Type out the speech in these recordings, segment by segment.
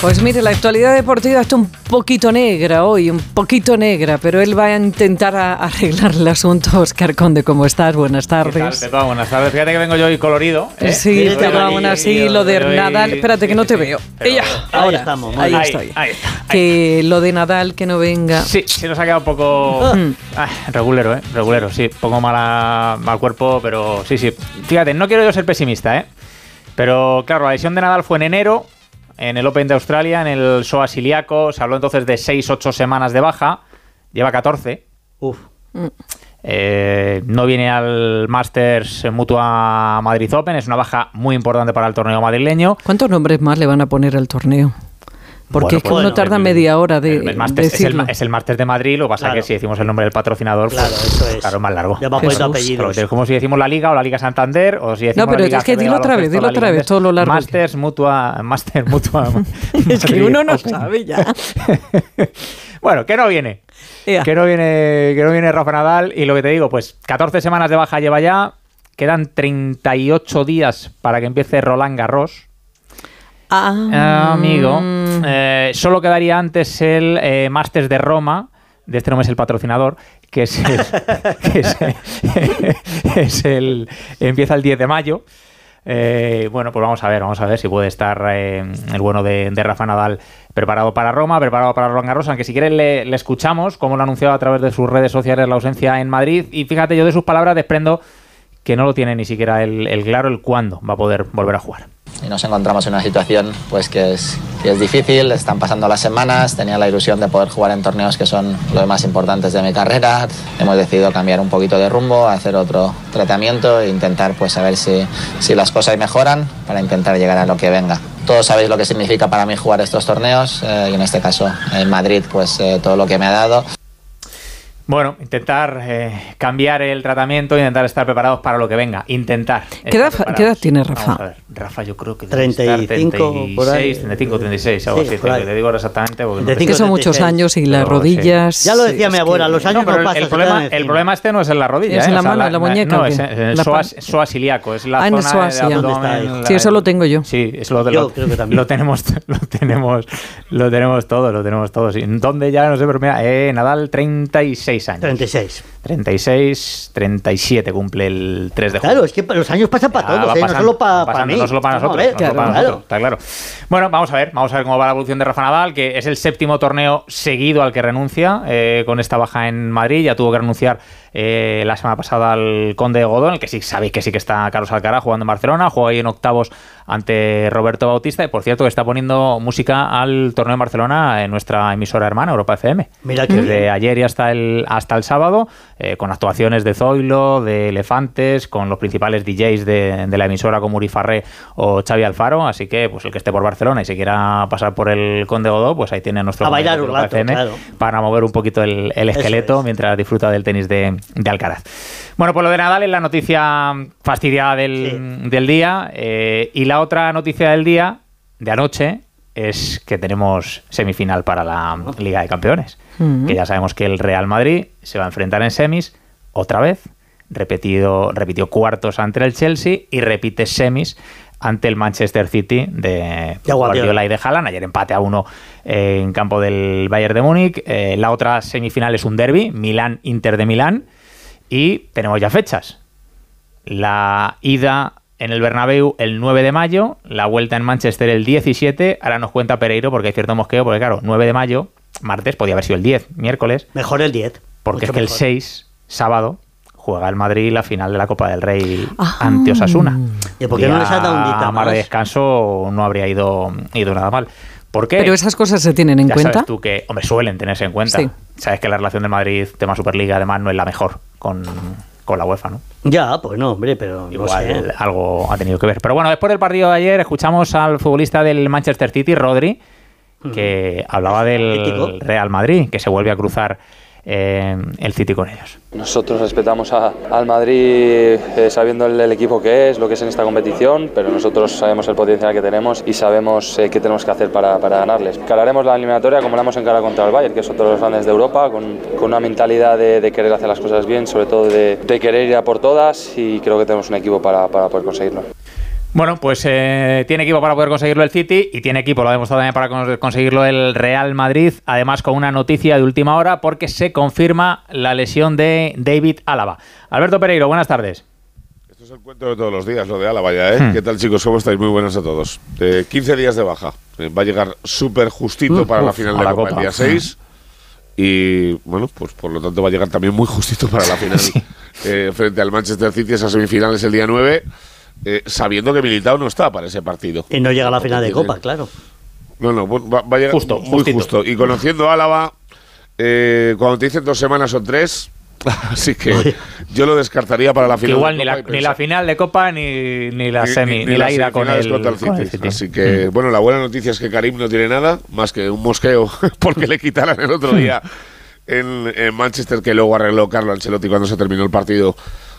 Pues mire, la actualidad deportiva está un poquito negra hoy, un poquito negra, pero él va a intentar arreglar el asunto. Oscar Conde, ¿cómo estás? Buenas tardes. ¿Qué tal, Buenas tardes. Fíjate que vengo yo hoy colorido. ¿eh? Sí, pero aún así, lo de Nadal. Espérate, que no te veo. Ella, ahí estamos. Ahí, estoy. Ahí, está, que lo de Nadal, que no venga. Sí, se nos ha quedado un poco mm. ah, regulero, ¿eh? Regulero, sí. Pongo mala, mal cuerpo, pero sí, sí. Fíjate, no quiero yo ser pesimista, ¿eh? Pero claro, la lesión de Nadal fue en enero en el Open de Australia, en el SOA Siliaco. Se habló entonces de 6-8 semanas de baja. Lleva 14. Uf. Eh, no viene al Masters Mutua Madrid Open. Es una baja muy importante para el torneo madrileño. ¿Cuántos nombres más le van a poner al torneo? Porque es que uno tarda media hora de. El, es, el, es, el, de Madrid, lo que pasa es que si decimos el nombre del patrocinador, pues, claro, eso es. claro más largo. Es como si decimos la Liga o la Liga Santander, o si decimos No, pero la es que dilo otra vez, dilo otra vez, todo lo largo. Masters Mutua. Master Mutua. es que uno no sabe ya. bueno, que no viene. Que no viene, que no viene Rafa Nadal. Y lo que te digo, pues 14 semanas de baja lleva ya. Quedan 38 días para que empiece Roland Garros Ah, amigo. Eh, solo quedaría antes el eh, Masters de Roma. De este no es el patrocinador, que es el, es el, empieza el 10 de mayo. Eh, bueno, pues vamos a ver, vamos a ver si puede estar el bueno de, Rafa Nadal preparado para Roma, preparado para Roland Garros, aunque si quieren le, le, escuchamos, como lo ha anunciado a través de sus redes sociales la ausencia en Madrid, y fíjate, yo de sus palabras desprendo que no lo tiene ni siquiera el, claro el cuándo va a poder volver a jugar. Y nos encontramos en una situación pues que es, es difícil, están pasando las semanas, tenía la ilusión de poder jugar en torneos que son los más importantes de mi carrera, hemos decidido cambiar un poquito de rumbo, hacer otro tratamiento e intentar pues saber si, si las cosas mejoran para intentar llegar a lo que venga. Todos sabéis lo que significa para mí jugar estos torneos eh, y en este caso en Madrid pues eh, todo lo que me ha dado. Bueno, intentar eh, cambiar el tratamiento, intentar estar preparados para lo que venga. Intentar. ¿Qué edad, tiene Rafa? Rafa, yo creo que 35, 36, por ahí. 35, 36, algo así. Te, digo exactamente. Porque que son muchos años y las rodillas. Ya lo decía mi abuela, los años no, pasan. El problema, el problema este no es en la rodilla. Es en la mano, en la muñeca. No, es en el psoas, ilíaco. Es la ah, zona psoas, de abdomen. Sí, eso lo tengo yo. Sí, eso lo, yo creo que también. lo tenemos, lo tenemos, lo tenemos todos, lo tenemos todos. ¿Dónde ya no sé, pero mira, eh, Nadal 36 años. 36. 36, 37 cumple el 3 de julio. Claro, es que los años pasan para todos, ¿eh? no solo para mí. No solo para nosotros, está claro. Bueno, vamos a ver, vamos a ver cómo va la evolución de Rafa Nadal, que es el séptimo torneo seguido al que renuncia eh, con esta baja en Madrid. Ya tuvo que renunciar eh, la semana pasada al Conde de Godón, el que sí sabéis que sí que está Carlos Alcaraz jugando en Barcelona, juega ahí en octavos ante Roberto Bautista y por cierto que está poniendo música al torneo en Barcelona en nuestra emisora hermana Europa FM. Mira que desde ayer y hasta el hasta el sábado eh, con actuaciones de Zoilo, de Elefantes, con los principales DJs de, la emisora como Uri Farré o Xavi Alfaro, así que pues el que esté por Barcelona y se quiera pasar por el Conde Godó, pues ahí tiene nuestro a bailar un FM para mover un poquito el, esqueleto mientras disfruta del tenis de, de Alcaraz. Bueno, pues lo de Nadal es la noticia fastidiada del, día. Eh, y la otra noticia del día, de anoche, es que tenemos semifinal para la Liga de Campeones. Mm. Que ya sabemos que el Real Madrid se va a enfrentar en semis otra vez. Repetido, repitió cuartos ante el Chelsea y repite semis ante el Manchester City de Guardiola y de Haaland. Ayer empate a uno en campo del Bayern de Múnich. Eh, la otra semifinal es un derby, Milán-Inter de Milán. Y tenemos ya fechas. La ida en el Bernabéu el 9 de mayo, la vuelta en Manchester el 17. Ahora nos cuenta Pereiro porque hay cierto mosqueo, porque claro, 9 de mayo, martes, podía haber sido el 10, miércoles. Mejor el 10. Porque es que el 6, sábado, juega el Madrid la final de la Copa del Rey ah. ante Osasuna. ¿Y por qué no les ha dado un día más? de descanso no habría ido, ido nada mal. ¿Por qué? Pero esas cosas se tienen en ya cuenta. Sabes tú que, hombre, suelen tenerse en cuenta. Sabes que la relación de Madrid, tema Superliga, además, no es la mejor con, la UEFA, ¿no? Ya, pues no, hombre, pero. Igual algo ha tenido que ver. Pero bueno, después del partido de ayer, escuchamos al futbolista del Manchester City, Rodri, que hablaba del Real Madrid, que se vuelve a cruzar eh, el City con ellos. Nosotros respetamos al Madrid eh, sabiendo el, equipo que es, lo que es en esta competición, pero nosotros sabemos el potencial que tenemos y sabemos eh, qué tenemos que hacer para, para, ganarles. Cargaremos la eliminatoria como la hemos encarado contra el Bayern, que es otro de los grandes de Europa, con, con una mentalidad de, querer hacer las cosas bien, sobre todo de, de, querer ir a por todas y creo que tenemos un equipo para, para poder conseguirlo. Bueno, pues eh, tiene equipo para poder conseguirlo el City y tiene equipo, lo ha demostrado también para cons- conseguirlo el Real Madrid, además con una noticia de última hora porque se confirma la lesión de David Álava. Alberto Pereiro, buenas tardes. Esto es el cuento de todos los días, lo de Álava ya, ¿eh? Hmm. ¿Qué tal, chicos? ¿Cómo estáis? Muy buenas a todos. Eh, 15 días de baja. Eh, va a llegar súper justito para la final de la Copa, Copa. el día 6. Y, bueno, pues por lo tanto va a llegar también muy justito para la final eh, frente al Manchester City, esas semifinales el día 9, eh, sabiendo que Militao no está para ese partido. Y no llega a la final de Copa, claro. No, no, bueno, va, va a llegar Justo, muy justito. justo. Y conociendo a Álava, eh, cuando te dicen dos semanas o tres, así que yo lo descartaría para la Que final. igual de ni Copa la, y ni la final de Copa ni, ni la ni- semi, ni, ni la ida con el, con City. Así que, bueno, la buena noticia es que Karim no tiene nada, más que un mosqueo, porque le quitaran el otro día en, en Manchester, que luego arregló Carlo Ancelotti cuando se terminó el partido,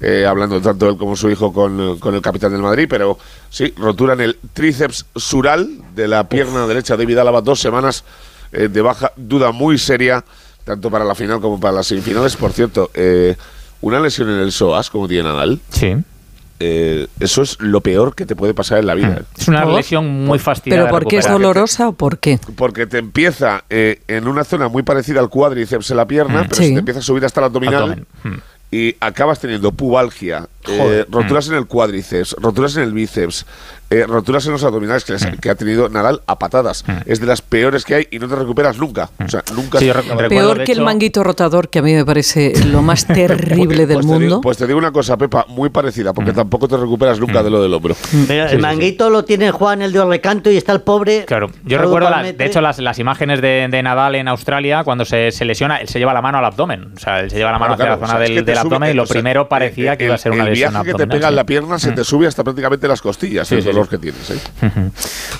eh, hablando tanto él como su hijo con, con el capitán del Madrid. Pero sí, rotura en el tríceps sural de la pierna derecha de David Álava, dos semanas eh, de baja, duda muy seria, tanto para la final como para las semifinales. Por cierto, eh, una lesión en el psoas, como tiene Nadal. Sí. Eh, eso es lo peor que te puede pasar en la vida. Es una ¿Por? lesión muy fastidiosa. ¿Pero por qué es dolorosa o por qué? Porque te empieza eh, en una zona muy parecida al cuádriceps en la pierna, Mm. pero Sí. se te empieza a subir hasta el abdominal Abdomen. Mm. y acabas teniendo pubalgia, eh, Joder. roturas en el cuádriceps, roturas en el bíceps, eh, roturas en los abdominales que, les- Mm. que ha tenido Nadal a patadas. Es de las peores que hay y no te recuperas nunca. O sea, nunca Sí, recuerdo, Peor que el manguito rotador, que a mí me parece lo más terrible del Pues te digo- mundo. pues te digo una cosa, Pepa, muy parecida, porque Mm. tampoco te recuperas nunca de lo del hombro. Pero el manguito lo tiene Juan, el de recanto, y está el pobre. Claro, yo recuerdo, de hecho, las, las imágenes de, de Nadal en Australia, cuando se, se lesiona, él se lleva la mano al abdomen. O sea, él se lleva la mano Claro, hacia claro, la o zona sea, del, del abdomen y lo primero parecía que iba a ser una viaje que te pega en la pierna se te sube hasta prácticamente las costillas, Sí, el sí, dolor sí. que tienes. ¿eh?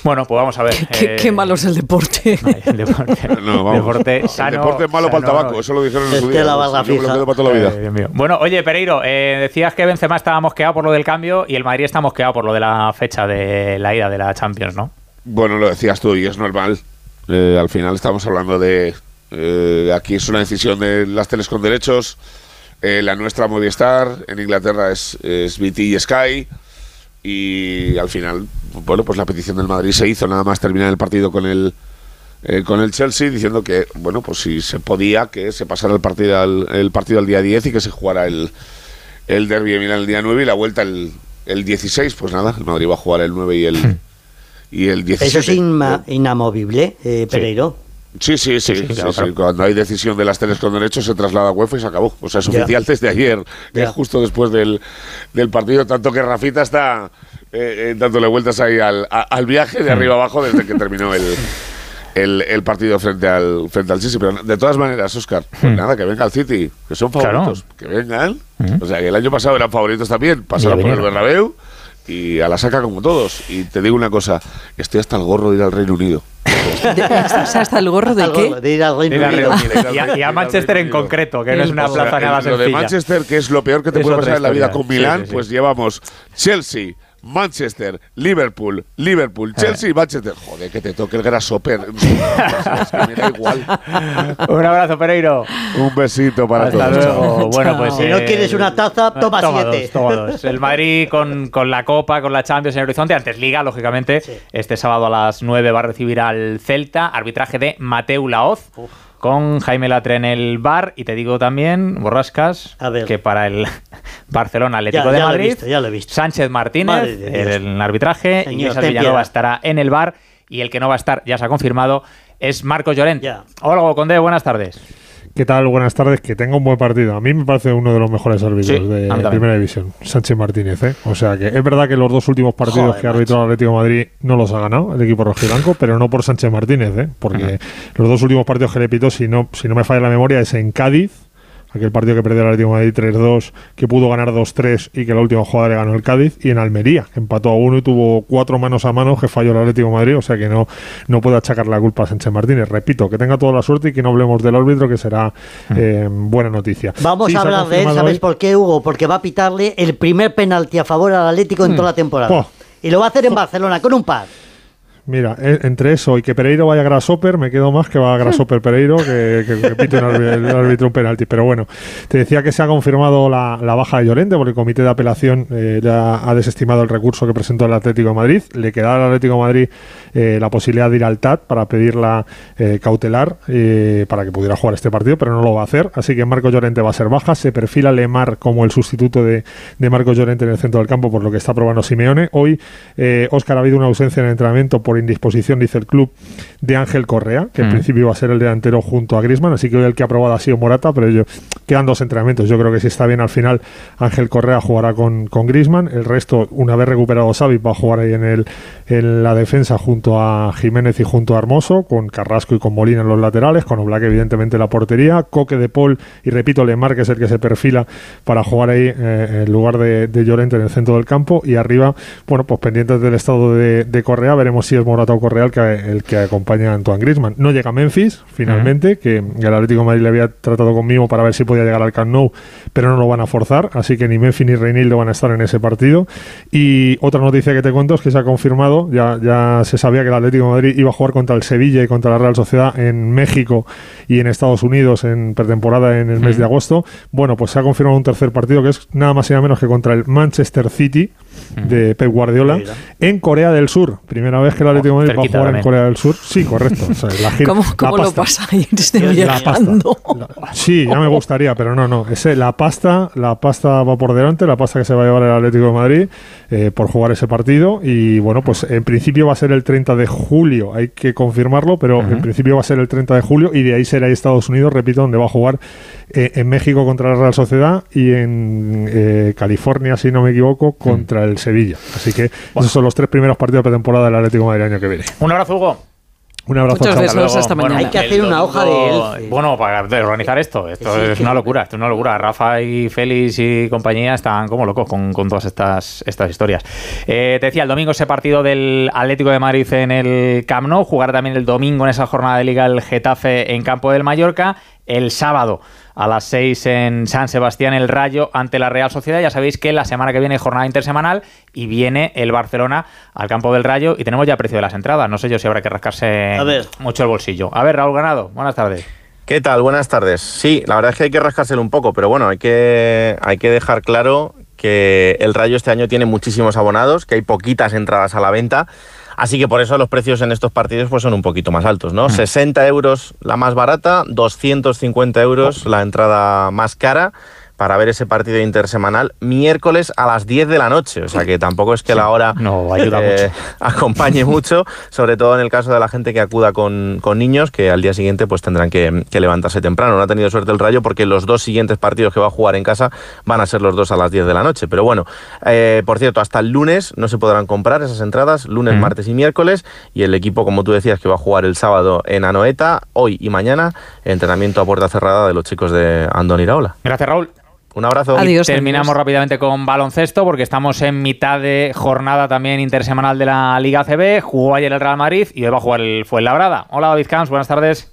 Bueno, pues vamos a ver. Qué, eh, qué malo es el deporte. el deporte, No, vamos. deporte el sano, deporte es malo para el sano, tabaco, eso lo dijeron en su día. la ¿no? barra lo para toda la vida. Ay. Bueno, oye, Pereiro, eh, decías que Benzema estaba mosqueado por lo del cambio y el Madrid está mosqueado por lo de la fecha de la ida de la Champions, ¿no? Bueno, lo decías tú y es normal. Eh, al final estamos hablando de... eh, aquí es una decisión de las teles con derechos. Eh, la nuestra Movistar, en Inglaterra es, es BT y Sky. Y al final, bueno, pues la petición del Madrid se hizo nada más terminar el partido con el, eh, con el Chelsea, diciendo que, bueno, pues si se podía, que se pasara el partido al, el partido al día 10 y que se jugara el, el derby de Milán el día 9 y la vuelta el, el 16. Pues nada, el Madrid va a jugar el 9 y el, y el 17. Eso es inma- inamovible, eh, Pereiro. Sí, sí, sí. sí, sí, claro, sí. claro. Cuando hay decisión de las teles con derechos se traslada a UEFA y se acabó. O sea, es oficial desde ayer, eh, Ya. justo después del, del partido. Tanto que Rafita está eh, eh, dándole vueltas ahí al, a- al viaje de arriba abajo desde que terminó el, el, el partido frente al, frente al Chelsea. Pero de todas maneras, Oscar, pues nada, que venga al City, que son Claro. favoritos. Que vengan. O sea, que el año pasado eran favoritos también. Pasaron por el. Bernabéu y a la saca como todos. Y te digo una cosa, estoy hasta el gorro de ir al Reino Unido. De- ¿Estás hasta el gorro de qué? gorro, de ir al Reino. Y a, y a Manchester en concreto, que no es una plaza O sea, nada el- Lo de sencilla. Manchester, que es lo peor que te Es puede pasar en la vida con Milán, Sí, sí, sí. pues llevamos Chelsea, Manchester, Liverpool, Liverpool, Chelsea y Manchester. Joder, que te toque el grasshopper. es que me da igual. Un abrazo, Pereiro. Un besito para Hasta todos. luego. Bueno, pues. Si no quieres una taza, toma siete. Dos, toma dos. El Madrid con, con la Copa, con la Champions en el horizonte, antes Liga, lógicamente. Sí. Este sábado a las 9 va a recibir al Celta, arbitraje de Mateu Laoz. Con Jaime Latre en el bar, y te digo también, Borrascas, que para el Barcelona Atlético Ya- de ya lo he Madrid, visto, ya lo he visto. Sánchez Martínez en el arbitraje, Señor, Iglesias Villanova estará en el bar, y el que no va a estar, ya se ha confirmado, es Marcos Llorente. Hola, Conde, buenas tardes. ¿Qué tal? Buenas tardes. Que tenga un buen partido. A mí me parece uno de los mejores árbitros Sí, de. Primera División, Sánchez Martínez. ¿eh? O sea que es verdad que los dos últimos partidos Joder, que ha arbitrado el Atlético de Madrid no los ha ganado el equipo rojiblanco, pero no por Sánchez Martínez, ¿eh? porque los dos últimos partidos que le pitó, si no, si no me falla la memoria, es en Cádiz, aquel partido que perdió el Atlético de Madrid 3-2, que pudo ganar 2-3 y que la última jugada le ganó el Cádiz, y en Almería, que empató a uno y tuvo cuatro manos a mano que falló el Atlético de Madrid, o sea que no, no puedo achacar la culpa a Sánchez Martínez. Repito, que tenga toda la suerte y que no hablemos del árbitro, que será eh, buena noticia. Vamos Sí, a hablar de él, ¿sabes hoy- por qué, Hugo? Porque va a pitarle el primer penalti a favor al Atlético en toda la temporada. Oh. Y lo va a hacer en Barcelona, con un par. Mira, eh, entre eso y que Pereiro vaya a Grasshopper, me quedo más que va a Grasshopper Pereiro que, que, que pite un árbitro, el árbitro un penalti. Pero bueno, te decía que se ha confirmado la, la baja de Llorente porque el comité de apelación eh, ya ha desestimado el recurso que presentó el Atlético de Madrid. Le queda al Atlético de Madrid eh, la posibilidad de ir al TAT para pedirla eh, cautelar eh, para que pudiera jugar este partido, pero no lo va a hacer. Así que Marco Llorente va a ser baja. Se perfila Lemar como el sustituto de, de Marco Llorente en el centro del campo, por lo que está probando Simeone. Hoy, eh, Óscar, ha habido una ausencia en el entrenamiento por indisposición, dice el club, de Ángel Correa, que en Mm. principio iba a ser el delantero junto a Grisman. Así que hoy el que ha probado ha sido Morata, pero yo, quedan dos entrenamientos. Yo creo que si está bien al final, Ángel Correa jugará con, con Grisman. El resto, una vez recuperado Xavi, va a jugar ahí en, el, en la defensa junto a Jiménez y junto a Hermoso, con Carrasco y con Molina en los laterales, con Oblak evidentemente en la portería, Coque de Paul y repito, Lemar, que es el que se perfila para jugar ahí eh, en lugar de, de Llorente en el centro del campo y arriba, bueno, pues pendientes del estado de, de Correa, veremos si es Morata o Correa el que, el que acompaña a Antoine Griezmann. No llega Memphis, finalmente, que el Atlético de Madrid le había tratado conmigo para ver si podía llegar al Camp Nou, pero no lo van a forzar, así que ni Memphis ni Reinildo van a estar en ese partido. Y otra noticia que te cuento es que se ha confirmado, ya, ya se sabía que el Atlético de Madrid iba a jugar contra el Sevilla y contra la Real Sociedad en México y en Estados Unidos en pretemporada en el mes de agosto. Bueno, pues se ha confirmado un tercer partido que es nada más y nada menos que contra el Manchester City de Pep Guardiola en Corea del Sur. Primera vez que el Atlético de Madrid va a jugar en. Corea del Sur. Sí, correcto. O sea, la gira- ¿Cómo, la cómo lo pasta. pasáis La pasta. viajando? Sí, ya me gustaría, pero no, no. Ese, la pasta, la pasta va por delante, la pasta que se va a llevar el Atlético de Madrid eh, por jugar ese partido. Y bueno, pues en principio va a ser el 30 de julio, hay que confirmarlo, pero en principio va a ser el 30 de julio y de ahí será Estados Unidos, repito, donde va a jugar eh, en México contra la Real Sociedad y en eh, California, si no me equivoco, contra el Sevilla. Así que esos son los tres primeros partidos de pretemporada del Atlético de Madrid el año que viene. Un abrazo, Hugo. Un abrazo. Muchos chao. besos. hasta mañana. Hay que hacer una hoja de Elce. Bueno, para organizar esto. Esto Sí, es que- una locura. Esto es una locura. Rafa y Félix y compañía están como locos con, con todas estas, estas historias. Eh, te decía, el domingo ese partido del Atlético de Madrid en el Camp Nou. Jugar también el domingo en esa jornada de Liga el Getafe en campo del Mallorca. El sábado a las 6 en San Sebastián el Rayo ante la Real Sociedad. Ya sabéis que la semana que viene jornada intersemanal y viene el Barcelona al campo del Rayo y tenemos ya precio de las entradas. No sé yo si habrá que rascarse A ver. mucho el bolsillo. A ver, Raúl Ganado, buenas tardes. ¿Qué tal? Buenas tardes. Sí, la verdad es que hay que rascárselo un poco, pero bueno, hay que, hay que dejar claro que el Rayo este año tiene muchísimos abonados, que hay poquitas entradas a la venta, así que por eso los precios en estos partidos pues son un poquito más altos, ¿no? 60 euros la más barata, 250 euros la entrada más cara para ver ese partido intersemanal miércoles a las 10 de la noche, o sea que tampoco es que la hora No, ayuda mucho. acompañe mucho, sobre todo en el caso de la gente que acuda con, con niños, que al día siguiente pues tendrán que, que levantarse temprano. No ha tenido suerte el Rayo porque los dos siguientes partidos que va a jugar en casa van a ser los dos a las 10 de la noche. Pero bueno, eh, por cierto, hasta el lunes no se podrán comprar esas entradas, lunes, Mm. martes y miércoles, y el equipo, como tú decías, que va a jugar el sábado en Anoeta, hoy y mañana, entrenamiento a puerta cerrada de los chicos de Andón Iraola. Gracias, Raúl. Un abrazo. Adiós. Terminamos adiós. rápidamente con baloncesto porque estamos en mitad de jornada también intersemanal de la Liga CB. Jugó ayer el Real Madrid y hoy va a jugar el Fuenlabrada. Hola, David Camps, buenas tardes.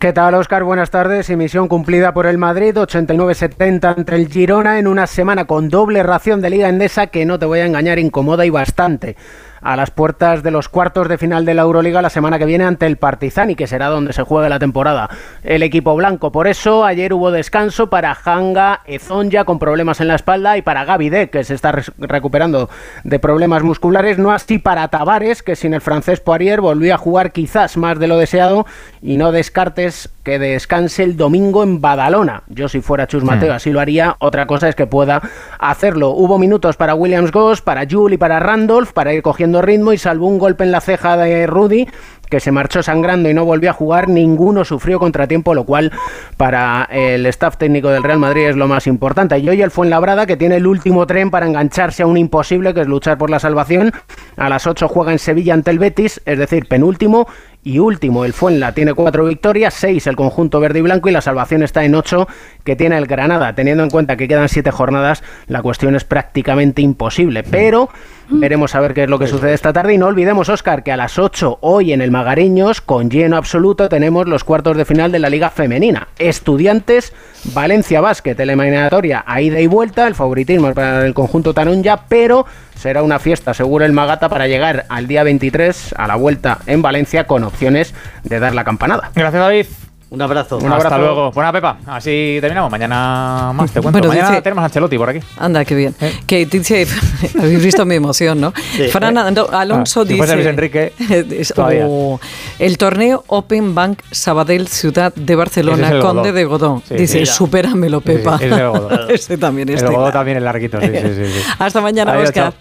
¿Qué tal, Oscar? Buenas tardes. Y misión cumplida por el Madrid, 89-70 ante el Girona en una semana con doble ración de Liga Endesa que no te voy a engañar, incomoda y bastante. A las puertas de los cuartos de final de la Euroliga la semana que viene ante el Partizani, que será donde se juegue la temporada. El equipo blanco. Por eso ayer hubo descanso para Hanga Ezonja con problemas en la espalda y para Gavide, que se está recuperando de problemas musculares. No así para Tavares, que sin el francés Poirier volvió a jugar quizás más de lo deseado y no descartes que descanse el domingo en Badalona. Yo si fuera Chus Mateo así lo haría, otra cosa es que pueda hacerlo. Hubo minutos para Williams Goss, para Jules y para Randolph para ir cogiendo ritmo y salvo un golpe en la ceja de Rudy que se marchó sangrando y no volvió a jugar, ninguno sufrió contratiempo, lo cual para el staff técnico del Real Madrid es lo más importante. Y hoy el Fuenlabrada, que tiene el último tren para engancharse a un imposible, que es luchar por la salvación, a las 8 juega en Sevilla ante el Betis, es decir, penúltimo y último. El Fuenla tiene cuatro victorias, seis el conjunto verde y blanco y la salvación está en ocho que tiene el Granada. Teniendo en cuenta que quedan siete jornadas, la cuestión es prácticamente imposible. Pero veremos a ver qué es lo que sucede esta tarde. Y no olvidemos, Oscar, que a las 8 hoy en el Magariños, con lleno absoluto, tenemos los cuartos de final de la Liga Femenina. Estudiantes, Valencia Basket, eliminatoria a ida y vuelta. El favoritismo es para el conjunto Taronja, pero será una fiesta, seguro el Magata, para llegar al día 23 a la vuelta en Valencia con opciones de dar la campanada. Gracias, David. Un abrazo. Un Hasta luego. Buena Pepa. Así terminamos. Mañana más te cuento. Bueno, Mañana dice- tenemos a Ancelotti por aquí. Anda, qué bien. Que dice, habéis visto mi emoción, ¿no? Fran Ando- Alonso Ah, si dice... Luis Enrique, es- todavía. o el torneo Open Bank Sabadell Ciudad de Barcelona, es el Conde Godó. de Godón. Sí, dice, mira. supéramelo, Sí, sí, Pepa. ese es el Godó. Ese también El estoy. Godó también es larguito. Sí, sí, sí, sí. Hasta mañana, Adiós, Oscar. chao.